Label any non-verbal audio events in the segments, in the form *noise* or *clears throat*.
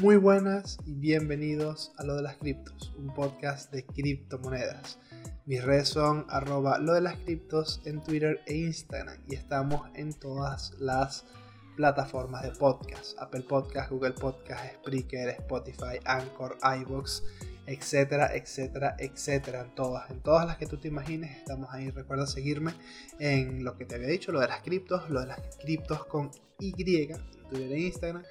Muy buenas y bienvenidos a Lo de las Criptos, un podcast de criptomonedas. Mis redes son arroba lo de las criptos en Twitter e Instagram y estamos en todas las plataformas de podcast, Apple Podcast, Google Podcast, Spreaker, Spotify, Anchor, iBox, etcétera, etcétera, etcétera, en todas, en todas las que tú te imagines, estamos ahí. Recuerda seguirme en lo que te había dicho, lo de las criptos, lo de las criptos con Y, en Twitter e Instagram.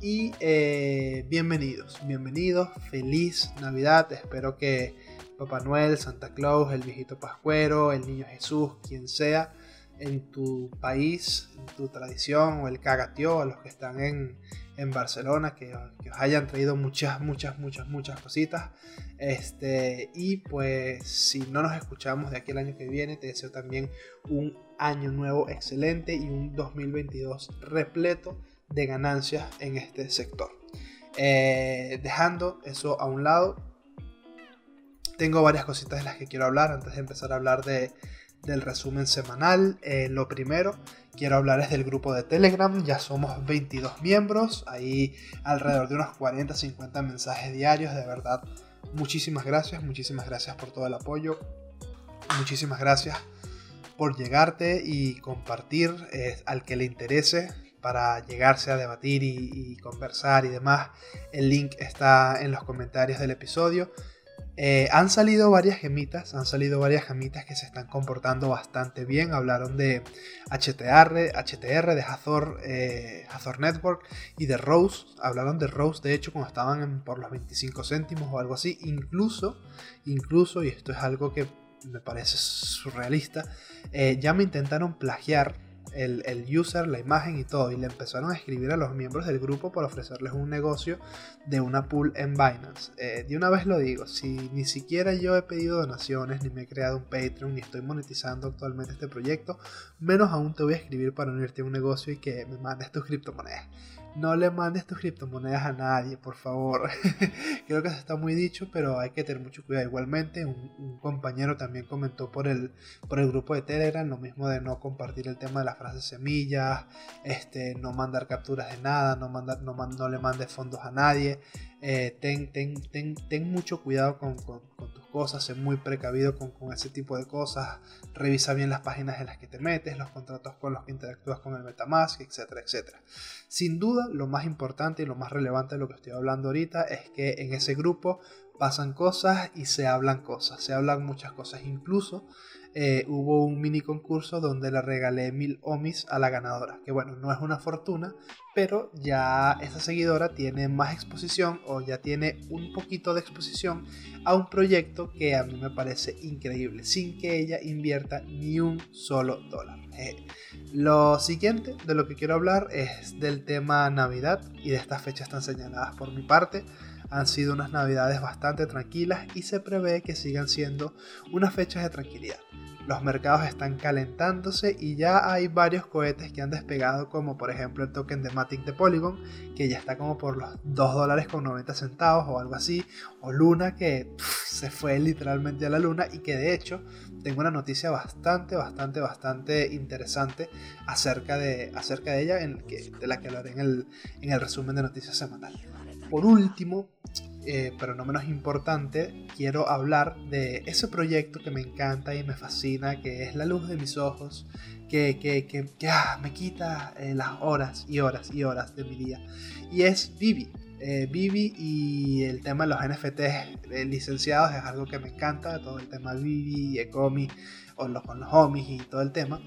Y eh, bienvenidos, bienvenidos, feliz Navidad, espero que Papá Noel, Santa Claus, el viejito Pascuero, el niño Jesús, quien sea, en tu país, en tu tradición, o el cagatío, a los que están en, en Barcelona, que, que, os hayan traído muchas, muchas, muchas, muchas cositas. Este, y pues si no nos escuchamos de aquí el año que viene, te deseo también un año nuevo excelente y un 2022 repleto de ganancias en este sector. Eh, dejando eso a un lado, tengo varias cositas de las que quiero hablar antes de empezar a hablar de, del resumen semanal. Eh, lo primero, quiero hablar es del grupo de Telegram. Ya somos 22 miembros, ahí alrededor de unos 40-50 mensajes diarios. De verdad, muchísimas gracias, muchísimas gracias por todo el apoyo. Muchísimas gracias por llegarte y compartir eh, al que le interese para llegarse a debatir y, conversar y demás. El link está en los comentarios del episodio. Eh, han salido varias gemitas, han salido varias gemitas que se están comportando bastante bien. Hablaron de HTR, HTR de Hathor, eh, Network y de Rose. Hablaron de Rose, de hecho, cuando estaban por los 25 céntimos o algo así. Incluso, incluso, y esto es algo que me parece surrealista, eh, ya me intentaron plagiar el, user, la imagen y todo, y le empezaron a escribir a los miembros del grupo para ofrecerles un negocio de una pool en Binance. Eh, de una vez lo digo, si ni siquiera yo he pedido donaciones, ni me he creado un Patreon, ni estoy monetizando actualmente este proyecto, menos aún te voy a escribir para unirte a un negocio y que me mandes tus criptomonedas no le mandes tus criptomonedas a nadie, por favor. *laughs* Creo que eso está muy dicho, pero hay que tener mucho cuidado. Igualmente, un, compañero también comentó por el, por el grupo de Telegram lo mismo de no compartir el tema de las frases semillas, este, no mandar capturas de nada, no, mandar, no, no le mandes fondos a nadie. Eh, ten, ten, ten, ten, mucho cuidado con, tus cosas, sé muy precavido con, con, ese tipo de cosas, revisa bien las páginas en las que te metes, los contratos con los que interactúas con el Metamask, etcétera, etcétera. Sin duda, lo más importante y lo más relevante de lo que estoy hablando ahorita es que en ese grupo pasan cosas y se hablan cosas, se hablan muchas cosas, incluso eh, hubo un mini concurso donde le regalé mil omis a la ganadora. Que bueno, no es una fortuna, pero ya esa seguidora tiene más exposición o ya tiene un poquito de exposición a un proyecto que a mí me parece increíble, sin que ella invierta ni un solo dólar. Eh, lo siguiente de lo que quiero hablar es del tema Navidad y de estas fechas tan señaladas por mi parte han sido unas navidades bastante tranquilas y se prevé que sigan siendo unas fechas de tranquilidad. Los mercados están calentándose y ya hay varios cohetes que han despegado, como por ejemplo el token de Matic de Polygon, que ya está como por los 2 dólares con 90 centavos o algo así, o Luna, que se fue literalmente a la luna y que de hecho tengo una noticia bastante, bastante, bastante interesante acerca de, acerca de ella, en de la que hablaré en el, en el resumen de noticias semanal. Por último, eh, pero no menos importante, quiero hablar de ese proyecto que me encanta y me fascina, que es la luz de mis ojos, que, que, que, ah, me quita eh, las horas y horas y horas de mi día. Y es Vivi. Eh, Vivi y el tema de los NFTs licenciados es algo que me encanta, todo el tema Vivi, Ecomi, o los, con los homies y todo el tema.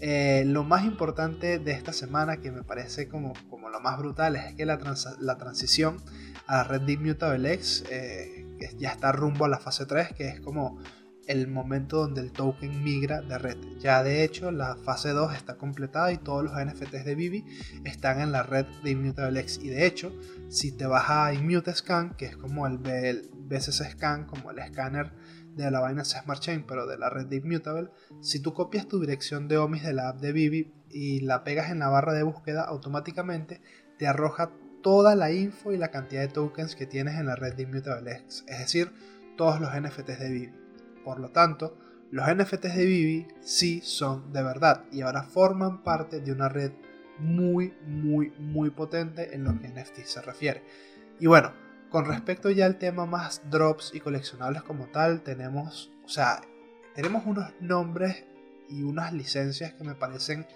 lo más importante de esta semana, que me parece como, como lo más brutal, es que la, la transición a la red de Immutable X, eh, ya está rumbo a la fase 3, que es como el momento donde el token migra de red. Ya de hecho la fase 2 está completada y todos los NFTs de Vivi están en la red de Immutable X. Y de hecho, si te vas a Immute Scan, que es como el, BSC Scan, como el escáner de la Binance Smart Chain, pero de la red de Immutable, si tú copias tu dirección de OMIS de la app de Vivi y la pegas en la barra de búsqueda, automáticamente te arroja toda la info y la cantidad de tokens que tienes en la red de ImmutableX, es decir, todos los NFTs de Vivi. Por lo tanto, los NFTs de Vivi sí son de verdad y ahora forman parte de una red muy, muy, muy potente en lo que NFT se refiere. Y bueno, con respecto ya al tema más drops y coleccionables como tal, tenemos, o sea, tenemos unos nombres y unas licencias que me parecen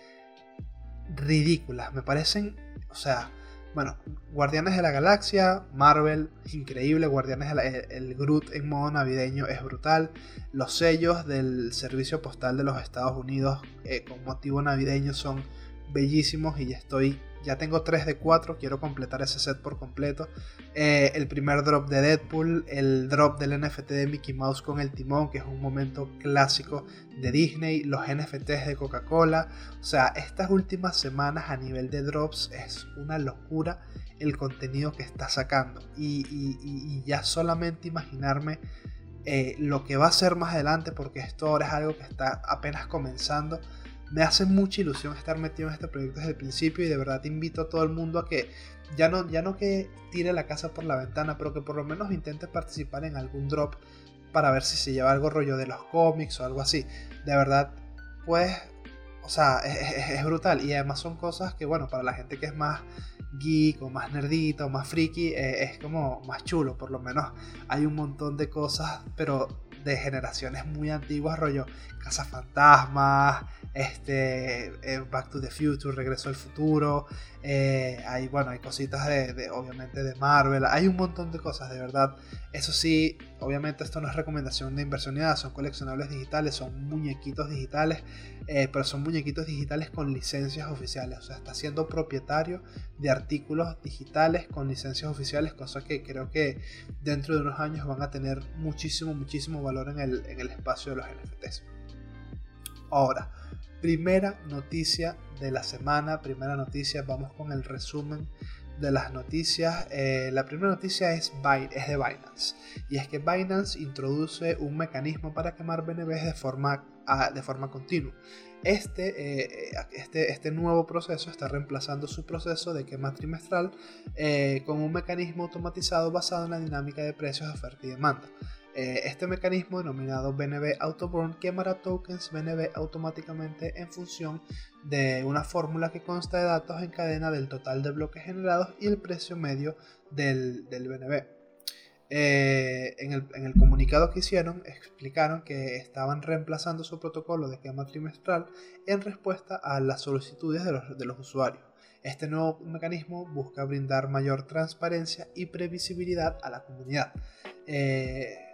ridículas, me parecen, o sea, bueno, Guardianes de la Galaxia, Marvel, increíble, Guardianes de la, el, Groot en modo navideño es brutal, los sellos del Servicio Postal de los Estados Unidos eh, con motivo navideño son bellísimos y ya estoy ya tengo 3 de 4, quiero completar ese set por completo. Eh, el primer drop de Deadpool, el drop del NFT de Mickey Mouse con el timón, que es un momento clásico de Disney, los NFTs de Coca-Cola. O sea, estas últimas semanas a nivel de drops es una locura el contenido que está sacando. Y, ya solamente imaginarme eh, lo que va a ser más adelante, porque esto ahora es algo que está apenas comenzando me hace mucha ilusión estar metido en este proyecto desde el principio y de verdad te invito a todo el mundo a que ya no, ya no que tire la casa por la ventana, pero que por lo menos intente participar en algún drop para ver si se lleva algo rollo de los cómics o algo así. De verdad, pues, o sea, *laughs* es, brutal. Y además son cosas que, bueno, para la gente que es más geek o más nerdito o más friki, eh, es como más chulo. Por lo menos hay un montón de cosas, pero de generaciones muy antiguas, rollo Fantasmas, este, eh, Back to the Future, Regreso al Futuro, eh, hay, bueno, hay cositas de, obviamente, de Marvel, hay un montón de cosas, de verdad. Eso sí, obviamente esto no es recomendación de inversión ni nada, son coleccionables digitales, son muñequitos digitales, eh, pero son muñequitos digitales con licencias oficiales, o sea, está siendo propietario de artículos digitales con licencias oficiales, cosa que creo que dentro de unos años van a tener muchísimo, muchísimo valor en el, en el espacio de los NFTs. Ahora, primera noticia de la semana, primera noticia, vamos con el resumen de las noticias. Eh, la primera noticia es, de Binance. Y es que Binance introduce un mecanismo para quemar BNBs de forma, ah, de forma continua. Este, eh, este, este, nuevo proceso está reemplazando su proceso de quema trimestral eh, con un mecanismo automatizado basado en la dinámica de precios oferta y demanda. Eh, este mecanismo denominado BNB Autoburn quemará tokens BNB automáticamente en función de una fórmula que consta de datos en cadena del total de bloques generados y el precio medio del, BNB. Eh, en, el, comunicado que hicieron explicaron que estaban reemplazando su protocolo de quema trimestral en respuesta a las solicitudes de los, usuarios. Este nuevo mecanismo busca brindar mayor transparencia y previsibilidad a la comunidad. Eh,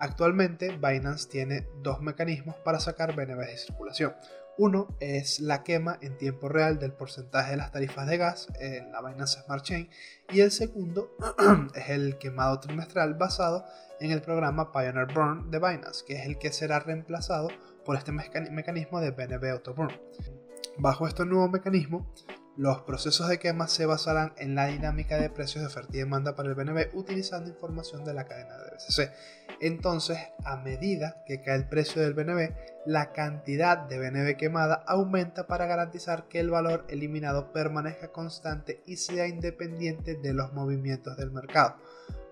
Actualmente Binance tiene dos mecanismos para sacar BNB de circulación. Uno es la quema en tiempo real del porcentaje de las tarifas de gas en la Binance Smart Chain y el segundo *clears throat* es el quemado trimestral basado en el programa Pioneer Burn de Binance, que es el que será reemplazado por este mecanismo de BNB Auto Burn. Bajo este nuevo mecanismo, los procesos de quema se basarán en la dinámica de precios de oferta y demanda para el BNB utilizando información de la cadena de BCC. Entonces, a medida que cae el precio del BNB, la cantidad de BNB quemada aumenta para garantizar que el valor eliminado permanezca constante y sea independiente de los movimientos del mercado.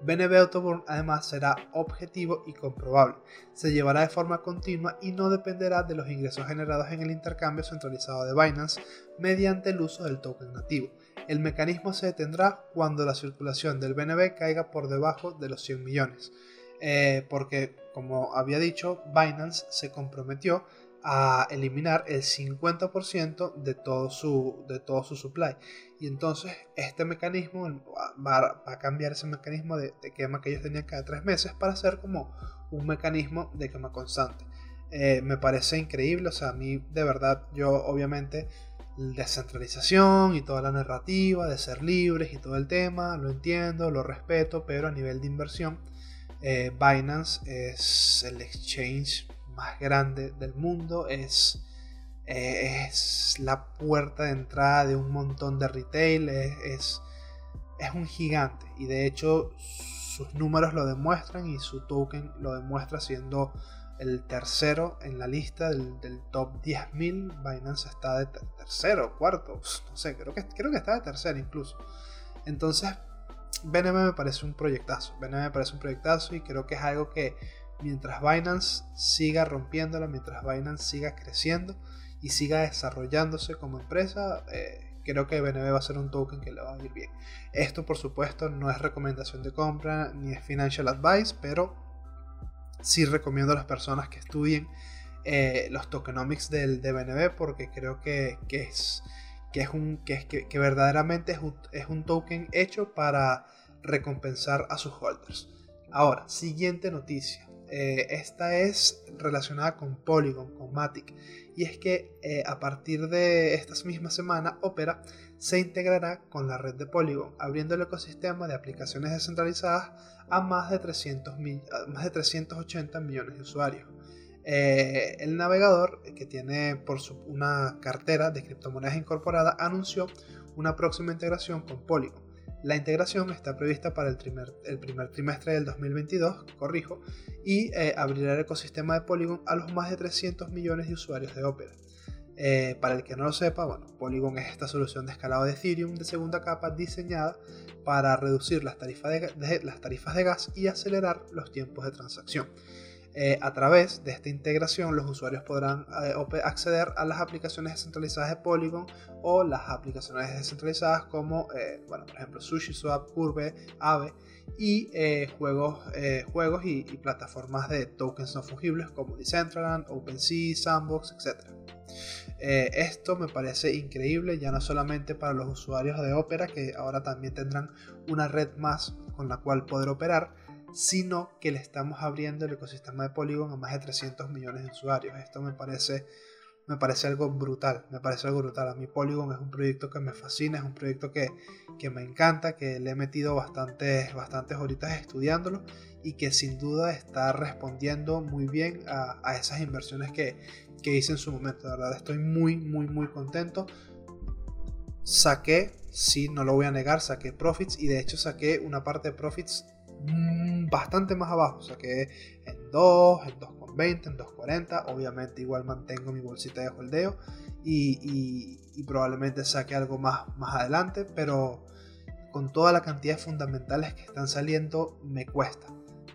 BNB Autoburn además será objetivo y comprobable. Se llevará de forma continua y no dependerá de los ingresos generados en el intercambio centralizado de Binance mediante el uso del token nativo. El mecanismo se detendrá cuando la circulación del BNB caiga por debajo de los 100 millones. Eh, porque, como había dicho, Binance se comprometió a eliminar el 50% de todo, su, de todo su supply. Y entonces este mecanismo va, a cambiar ese mecanismo de, quema que ellos tenían cada tres meses para hacer como un mecanismo de quema constante. Eh, me parece increíble, o sea, a mí de verdad, yo obviamente descentralización y toda la narrativa de ser libres y todo el tema, lo entiendo, lo respeto, pero a nivel de inversión, eh, Binance es el exchange más grande del mundo, es, es la puerta de entrada de un montón de retail, es, es, un gigante y de hecho sus números lo demuestran y su token lo demuestra siendo el tercero en la lista del, top 10.000. Binance está de tercero, cuarto, no sé, creo que, creo que está de tercero incluso. Entonces, BNB me parece un proyectazo. BNB me parece un proyectazo y creo que es algo que mientras Binance siga rompiéndola, mientras Binance siga creciendo y siga desarrollándose como empresa, eh, creo que BNB va a ser un token que le va a ir bien. Esto por supuesto no es recomendación de compra ni es financial advice, pero sí recomiendo a las personas que estudien eh, los tokenomics del, de BNB porque creo que, es, que, es, un, que, que, verdaderamente es es un token hecho para recompensar a sus holders. Ahora, siguiente noticia. Eh, esta es relacionada con Polygon, con Matic, y es que eh, a partir de esta misma semana Opera se integrará con la red de Polygon, abriendo el ecosistema de aplicaciones descentralizadas a más de, 300 más de 380 millones de usuarios. Eh, el navegador, que tiene por su, una cartera de criptomonedas incorporada, anunció una próxima integración con Polygon. La integración está prevista para el, primer, trimestre del 2022, corrijo, y eh, abrirá el ecosistema de Polygon a los más de 300 millones de usuarios de Opera. Eh, para el que no lo sepa, bueno, Polygon es esta solución de escalado de Ethereum de segunda capa diseñada para reducir las tarifas de, las tarifas de gas y acelerar los tiempos de transacción. Eh, a través de esta integración, los usuarios podrán eh, acceder a las aplicaciones descentralizadas de Polygon o las aplicaciones descentralizadas como, eh, bueno, por ejemplo, SushiSwap, Curve, Aave y juegos, juegos y, plataformas de tokens no fungibles como Decentraland, OpenSea, Sandbox, etc. esto me parece increíble, ya no solamente para los usuarios de Opera, que ahora también tendrán una red más con la cual poder operar, sino que le estamos abriendo el ecosistema de Polygon a más de 300 millones de usuarios. Esto me parece, me parece algo brutal, me parece algo brutal. A mí Polygon es un proyecto que me fascina, es un proyecto que, me encanta, que le he metido bastantes, bastantes horitas estudiándolo y que sin duda está respondiendo muy bien a, esas inversiones que, que hice en su momento. De verdad, estoy muy, muy, muy contento. Saqué, sí, no lo voy a negar, saqué profits y de hecho saqué una parte de profits Mm, bastante más abajo, o sea que en 2, en 2,20, en 2,40, obviamente igual mantengo mi bolsita de holdeo y, probablemente saque algo más, más adelante, pero con toda la cantidad de fundamentales que están saliendo me cuesta.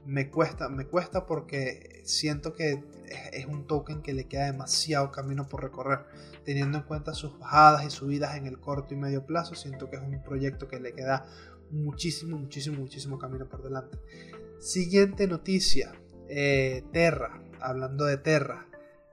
Me cuesta, me cuesta porque siento que es un token que le queda demasiado camino por recorrer. Teniendo en cuenta sus bajadas y subidas en el corto y medio plazo, siento que es un proyecto que le queda muchísimo, muchísimo, muchísimo camino por delante. Siguiente noticia, eh, Terra, hablando de Terra.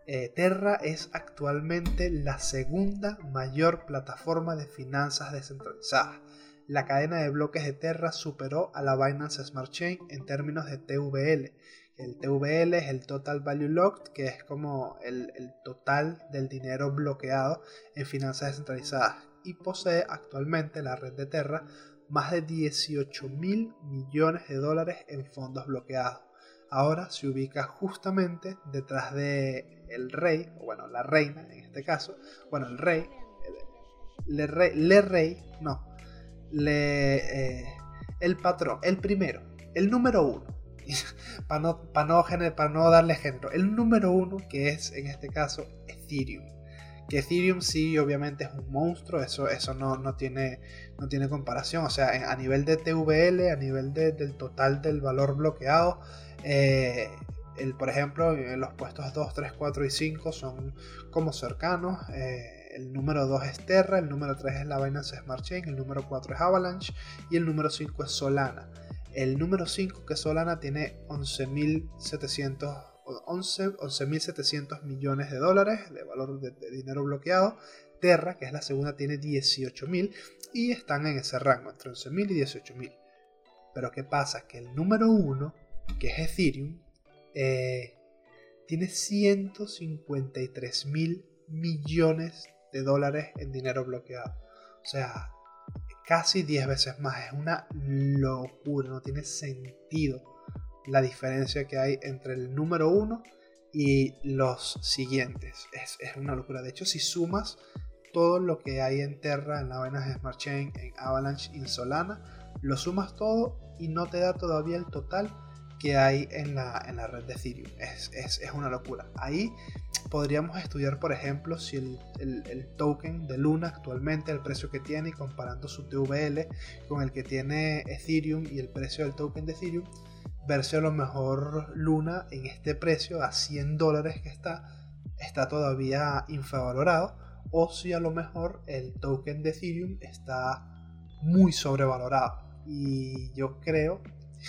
Eh, Terra es actualmente la segunda mayor plataforma de finanzas descentralizadas. La cadena de bloques de Terra superó a la Binance Smart Chain en términos de TVL. El TVL es el Total Value Locked, que es como el, el total del dinero bloqueado en finanzas descentralizadas. Y posee actualmente la red de Terra más de 18 mil millones de dólares en fondos bloqueados. Ahora se ubica justamente detrás de el rey, o bueno, la reina en este caso, bueno, el rey, le rey, le rey, no, le, eh, el patrón, el primero, el número uno, *laughs* para no, para no, no darle género, el número uno que es en este caso Ethereum. Que Ethereum sí, obviamente es un monstruo, eso, eso no, no, tiene, no tiene comparación. O sea, a nivel de TVL, a nivel del total del valor bloqueado, eh, el, por ejemplo, los puestos 2, 3, 4 y 5 son como cercanos. Eh, el número 2 es Terra, el número 3 es la Binance Smart Chain, el número 4 es Avalanche y el número 5 es Solana. El número 5, que es Solana, tiene 11.700 11.700 millones de dólares de valor de, dinero bloqueado. Terra, que es la segunda, tiene 18.000 y están en ese rango, entre 11.000 y 18.000. Pero ¿qué pasa? Que el número uno, que es Ethereum, eh, tiene 153.000 millones de dólares en dinero bloqueado. O sea, casi 10 veces más. Es una locura, no tiene sentido la diferencia que hay entre el número uno y los siguientes. Es, una locura. De hecho, si sumas todo lo que hay en Terra, en la Binance Smart Chain, en Avalanche en Solana, lo sumas todo y no te da todavía el total que hay en la, en la red de Ethereum. Es, una locura. Ahí podríamos estudiar, por ejemplo, si el, el, token de Luna actualmente, el precio que tiene y comparando su TVL con el que tiene Ethereum y el precio del token de Ethereum, verse a lo mejor Luna en este precio a 100 dólares que está, está todavía infravalorado. o si a lo mejor el token de Ethereum está muy sobrevalorado. Y yo creo,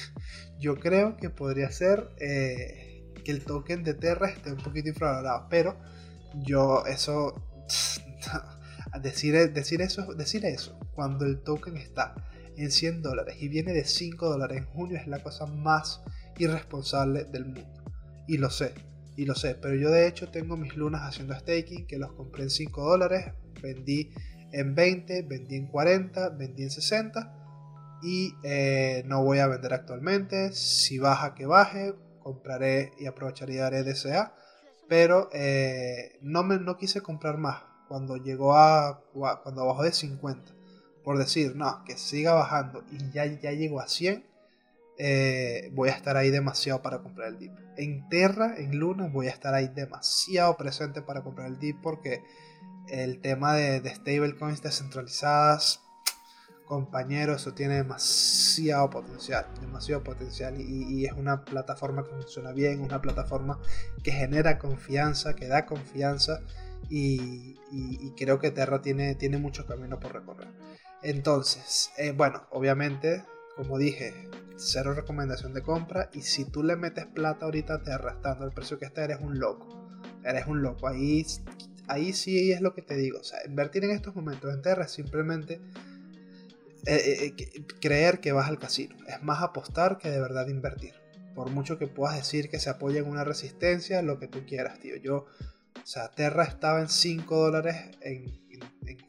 *laughs* yo creo que podría ser eh, que el token de Terra esté un poquito infravalorado, pero yo eso *laughs* decir, decir eso decir eso cuando el token está en 100 dólares y viene de 5 dólares. En junio es la cosa más irresponsable del mundo. Y lo sé y lo sé pero yo de hecho tengo mis lunas haciendo staking que los compré en 5 dólares vendí en 20 vendí en 40 vendí en 60 y eh, no voy a vender actualmente. Si baja que baje compraré y aprovecharé y daré DCA pero eh, no, me, no quise comprar más cuando llegó a cuando bajó de 50 por decir no que siga bajando y ya, ya llegó a 100 eh, voy a estar ahí demasiado para comprar el dip en Terra en Luna voy a estar ahí demasiado presente para comprar el dip porque el tema de, de stablecoins descentralizadas compañero, eso tiene demasiado potencial, demasiado potencial y, es una plataforma que funciona bien, una plataforma que genera confianza, que da confianza y, creo que Terra tiene, tiene mucho camino por recorrer. Entonces, eh, bueno, obviamente, como dije, cero recomendación de compra y si tú le metes plata ahorita a Terra estando el precio que está, eres un loco. Eres un loco. Ahí, ahí sí es lo que te digo. O sea, invertir en estos momentos en Terra es simplemente eh, eh, eh, creer que vas al casino. Es más apostar que de verdad invertir. Por mucho que puedas decir que se apoya en una resistencia, lo que tú quieras, tío. Yo, o sea, Terra estaba en 5 dólares en,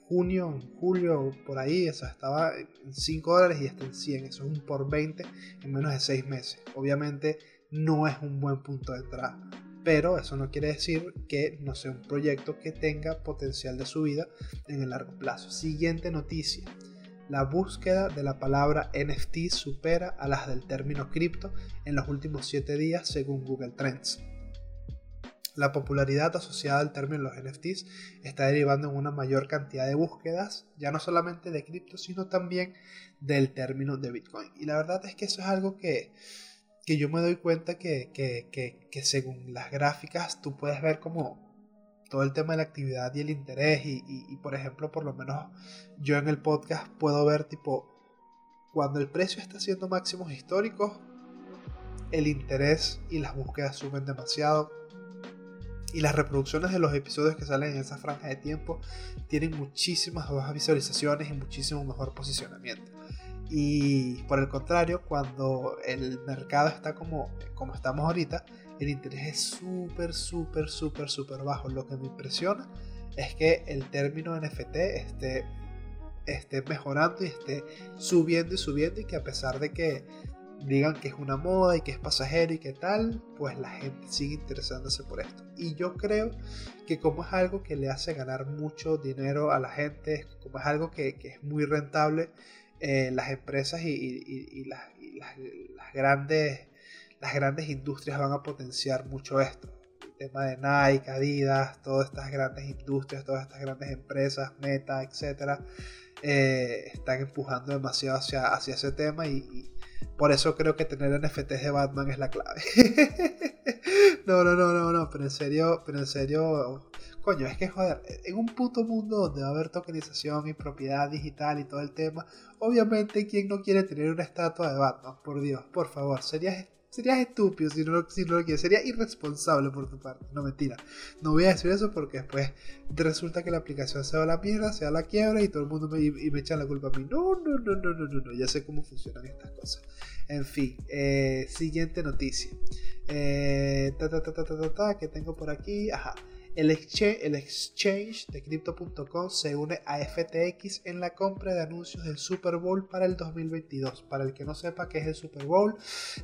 junio, en julio, por ahí. O sea, estaba en 5 dólares y está en 100. Eso es un por 20 en menos de 6 meses. Obviamente no es un buen punto de entrada. Pero eso no quiere decir que no sea un proyecto que tenga potencial de subida en el largo plazo. Siguiente noticia la búsqueda de la palabra NFT supera a las del término cripto en los últimos 7 días según Google Trends. La popularidad asociada al término los NFTs está derivando en una mayor cantidad de búsquedas, ya no solamente de cripto, sino también del término de Bitcoin. Y la verdad es que eso es algo que, yo me doy cuenta que, que según las gráficas tú puedes ver como todo el tema de la actividad y el interés y, por ejemplo, por lo menos yo en el podcast puedo ver tipo, cuando el precio está haciendo máximos históricos, el interés y las búsquedas suben demasiado y las reproducciones de los episodios que salen en esa franja de tiempo tienen muchísimas más visualizaciones y muchísimo mejor posicionamiento. Y por el contrario, cuando el mercado está como, como estamos ahorita, el interés es súper, súper, súper, súper bajo. Lo que me impresiona es que el término NFT esté, esté mejorando y esté subiendo y subiendo y que a pesar de que digan que es una moda y que es pasajero y que tal, pues la gente sigue interesándose por esto. Y yo creo que como es algo que le hace ganar mucho dinero a la gente, como es algo que, es muy rentable, eh, las empresas y, las, las, grandes las grandes industrias van a potenciar mucho esto. El tema de Nike, Adidas, todas estas grandes industrias, todas estas grandes empresas, Meta, etcétera, eh, están empujando demasiado hacia, hacia ese tema y, por eso creo que tener NFTs de Batman es la clave. *laughs* no, no, no, no, no, pero en serio, pero en serio, coño, es que joder, en un puto mundo donde va a haber tokenización y propiedad digital y todo el tema, obviamente, ¿quién no quiere tener una estatua de Batman? Por Dios, por favor, sería Serías estúpido si no, no lo quieres. Sería irresponsable por tu parte. No, mentira. No voy a decir eso porque después resulta que la aplicación se va a la mierda, se va a la quiebra y todo el mundo me, y me echa la culpa a mí. No, no, no, no, no, no, Ya sé cómo funcionan estas cosas. En fin, eh, siguiente noticia. Eh, ta, ta, ta, ta, ta, ta, que tengo por aquí. Ajá. El exchange, de Crypto.com se une a FTX en la compra de anuncios del Super Bowl para el 2022. Para el que no sepa qué es el Super Bowl,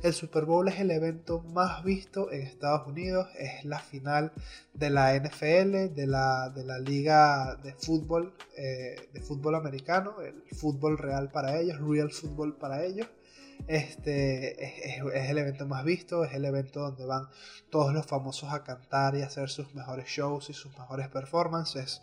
el Super Bowl es el evento más visto en Estados Unidos, es la final de la NFL, de la, de la liga de fútbol, eh, de fútbol americano, el fútbol real para ellos, real fútbol para ellos. Este es, el evento más visto, es el evento donde van todos los famosos a cantar y hacer sus mejores shows y sus mejores performances.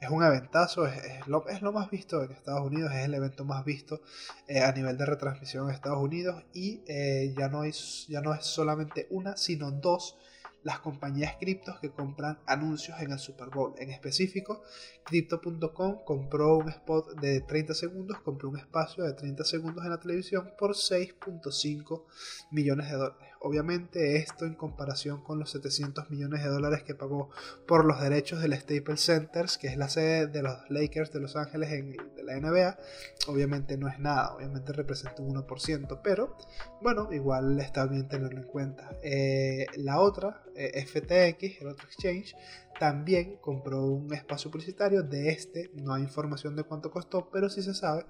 Es un eventazo, es, lo, es lo, más visto en Estados Unidos, es el evento más visto eh, a nivel de retransmisión en Estados Unidos y eh, ya, no ya no es solamente una, sino dos las compañías criptos que compran anuncios en el Super Bowl. En específico, Crypto.com compró un spot de 30 segundos, compró un espacio de 30 segundos en la televisión por 6.5 millones de dólares. Obviamente esto en comparación con los 700 millones de dólares que pagó por los derechos del Staples Centers, que es la sede de los Lakers de Los Ángeles en, de la NBA, obviamente no es nada, obviamente representa un 1%, pero bueno, igual está bien tenerlo en cuenta. Eh, la otra, eh, FTX, el otro exchange, también compró un espacio publicitario. De este no hay información de cuánto costó, pero sí se sabe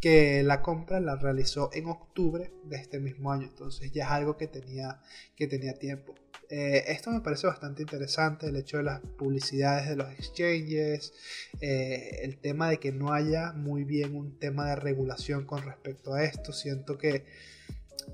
que la compra la realizó en octubre de este mismo año. Entonces ya es algo que tenía, que tenía tiempo. Eh, esto me parece bastante interesante, el hecho de las publicidades de los exchanges, el tema de que no haya muy bien un tema de regulación con respecto a esto. Siento que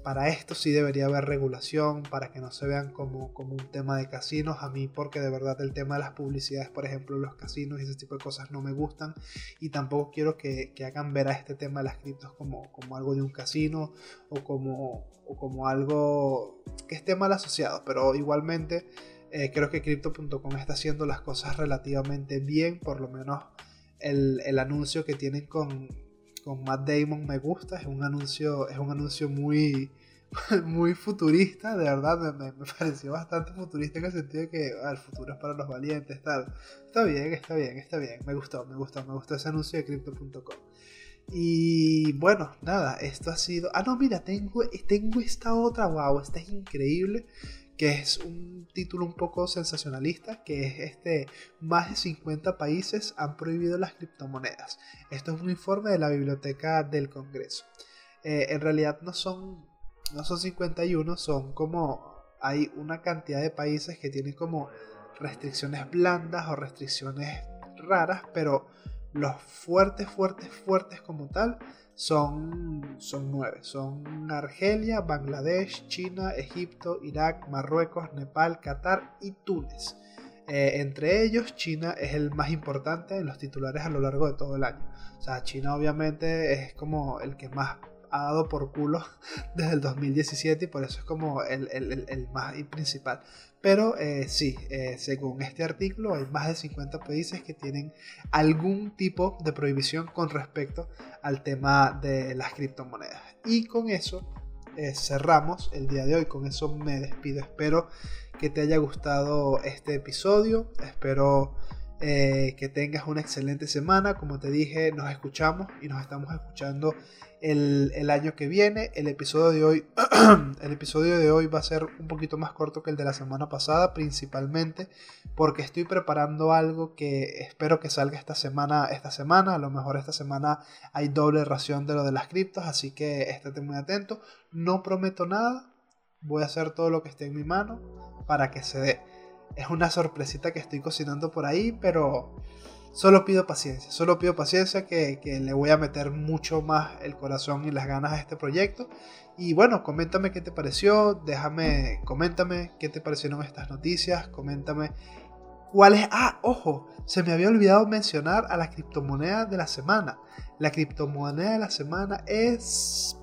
para esto sí debería haber regulación, para que no se vean como, como, un tema de casinos. A mí porque de verdad el tema de las publicidades, por ejemplo, los casinos y ese tipo de cosas no me gustan. Y tampoco quiero que, que hagan ver a este tema de las criptos como, como algo de un casino o como, o como algo que esté mal asociado. Pero igualmente eh, creo que crypto.com está haciendo las cosas relativamente bien, por lo menos el, el anuncio que tienen con con Matt Damon me gusta, es un anuncio, es un anuncio muy, *laughs* muy futurista, de verdad me, pareció bastante futurista en el sentido de que ah, el futuro es para los valientes, tal. Está bien, está bien, está bien, me gustó, me gustó, me gustó ese anuncio de crypto.com. Y bueno, nada, esto ha sido... Ah, no, mira, tengo, tengo esta otra, wow, esta es increíble que es un título un poco sensacionalista, que es este, más de 50 países han prohibido las criptomonedas. Esto es un informe de la Biblioteca del Congreso. Eh, en realidad no son, no son 51, son como, hay una cantidad de países que tienen como restricciones blandas o restricciones raras, pero los fuertes, fuertes, fuertes como tal son, son nueve. Son Argelia, Bangladesh, China, Egipto, Irak, Marruecos, Nepal, Qatar y Túnez. Eh, entre ellos, China es el más importante en los titulares a lo largo de todo el año. O sea, China obviamente es como el que más ha dado por culo *laughs* desde el 2017 y por eso es como el, el, el más principal. Pero eh, sí, eh, según este artículo hay más de 50 países que tienen algún tipo de prohibición con respecto al tema de las criptomonedas. Y con eso eh, cerramos el día de hoy, con eso me despido. Espero que te haya gustado este episodio, espero que tengas una excelente semana. Como te dije, nos escuchamos y nos estamos escuchando el, año que viene. El episodio de hoy. *clears throat* el episodio de hoy va a ser un poquito más corto que el de la semana pasada. Principalmente porque estoy preparando algo que espero que salga esta semana. Esta semana. A lo mejor esta semana hay doble ración de lo de las criptos. Así que estate muy atento. No prometo nada. Voy a hacer todo lo que esté en mi mano para que se dé. Es una sorpresita que estoy cocinando por ahí, pero Solo pido paciencia, solo pido paciencia que, le voy a meter mucho más el corazón y las ganas a este proyecto. Y bueno, coméntame qué te pareció, déjame, coméntame qué te parecieron estas noticias, coméntame cuáles... Ah, ojo, se me había olvidado mencionar a la criptomoneda de la semana. La criptomoneda de la semana es...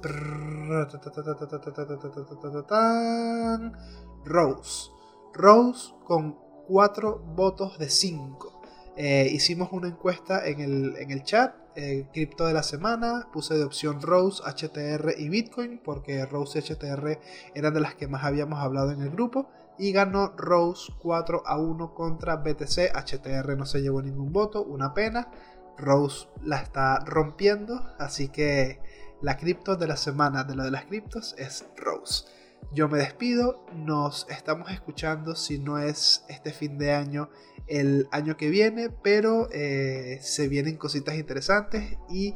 Rose. Rose con 4 votos de 5. Eh, hicimos una encuesta en el, chat, eh, cripto de la semana, puse de opción Rose, HTR y Bitcoin, porque Rose y HTR eran de las que más habíamos hablado en el grupo, y ganó Rose 4 a 1 contra BTC, HTR no se llevó ningún voto, una pena, Rose la está rompiendo, así que la cripto de la semana de lo de las criptos es Rose. Yo me despido, nos estamos escuchando si no es este fin de año el año que viene, pero eh, se vienen cositas interesantes y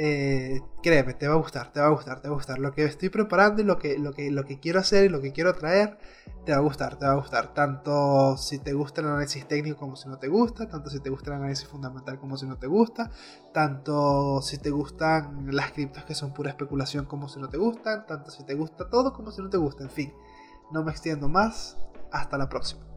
eh, créeme, te va a gustar, te va a gustar, te va a gustar. Lo que estoy preparando y lo que, lo que, lo que quiero hacer y lo que quiero traer, te va a gustar, te va a gustar. Tanto si te gusta el análisis técnico como si no te gusta, tanto si te gusta el análisis fundamental como si no te gusta, tanto si te gustan las criptos que son pura especulación como si no te gustan, tanto si te gusta todo como si no te gusta, en fin. No me extiendo más, hasta la próxima.